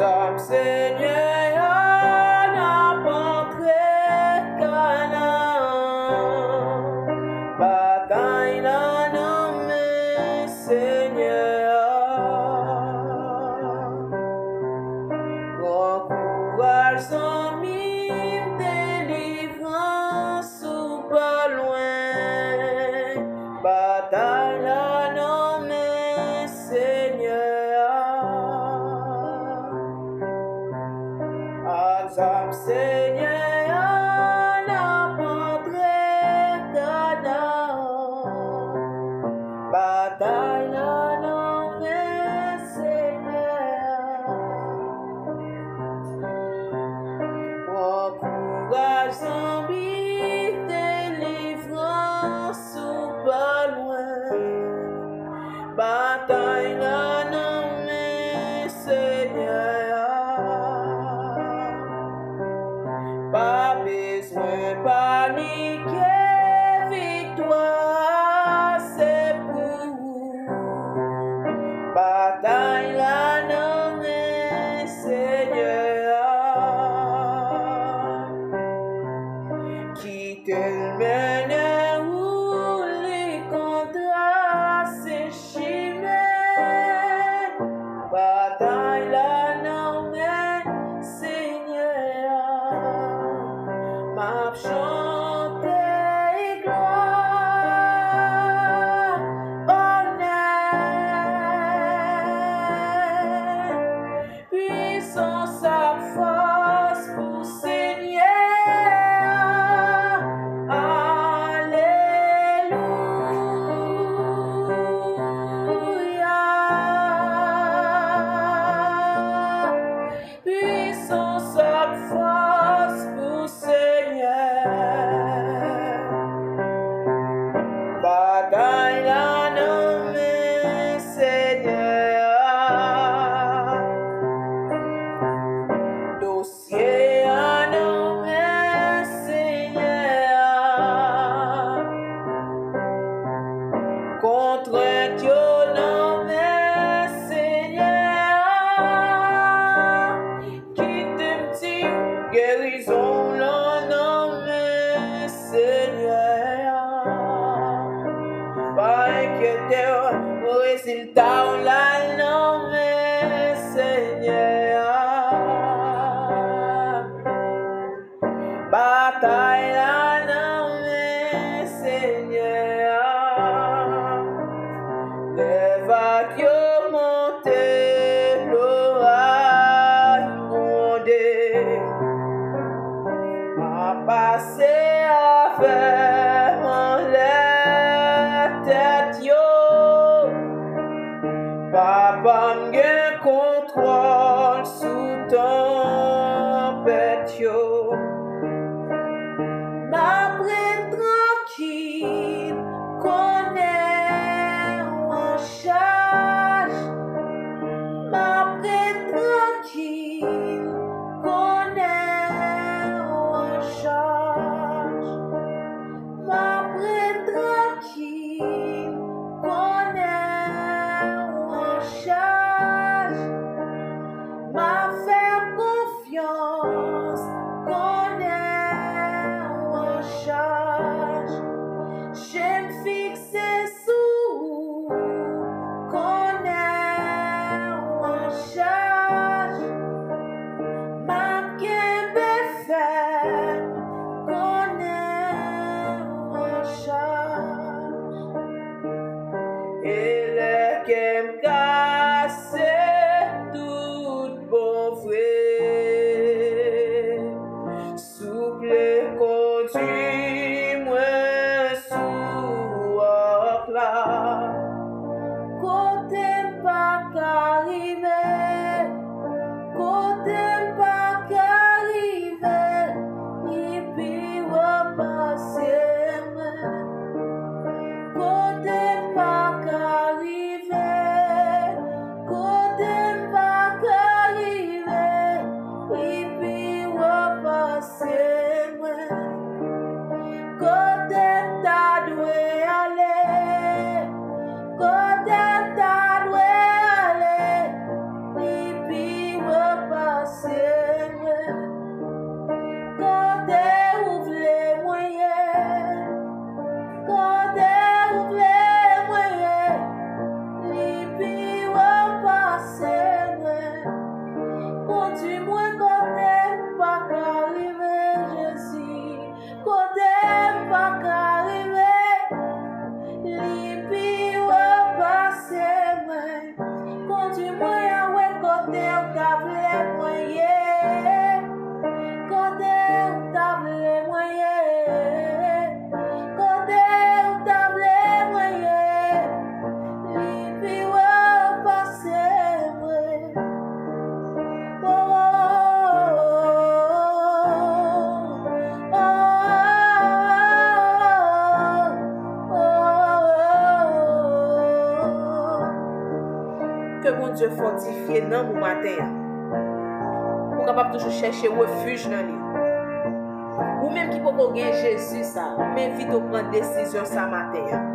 I'm singing. глазам все нет. Tell me Geri zorlanan meseleye Vai que teu, o Yo, you. Papa, yours. Go now, achar. J'aime fixer sous. Now, achar. Mam quem be now. Diyo fortifiye nan mou maten ya. Pou kapap toujou chèche refuj nan li. Ou menm ki pou kon gen Jezus sa, menm vit ou pren desisyon sa maten.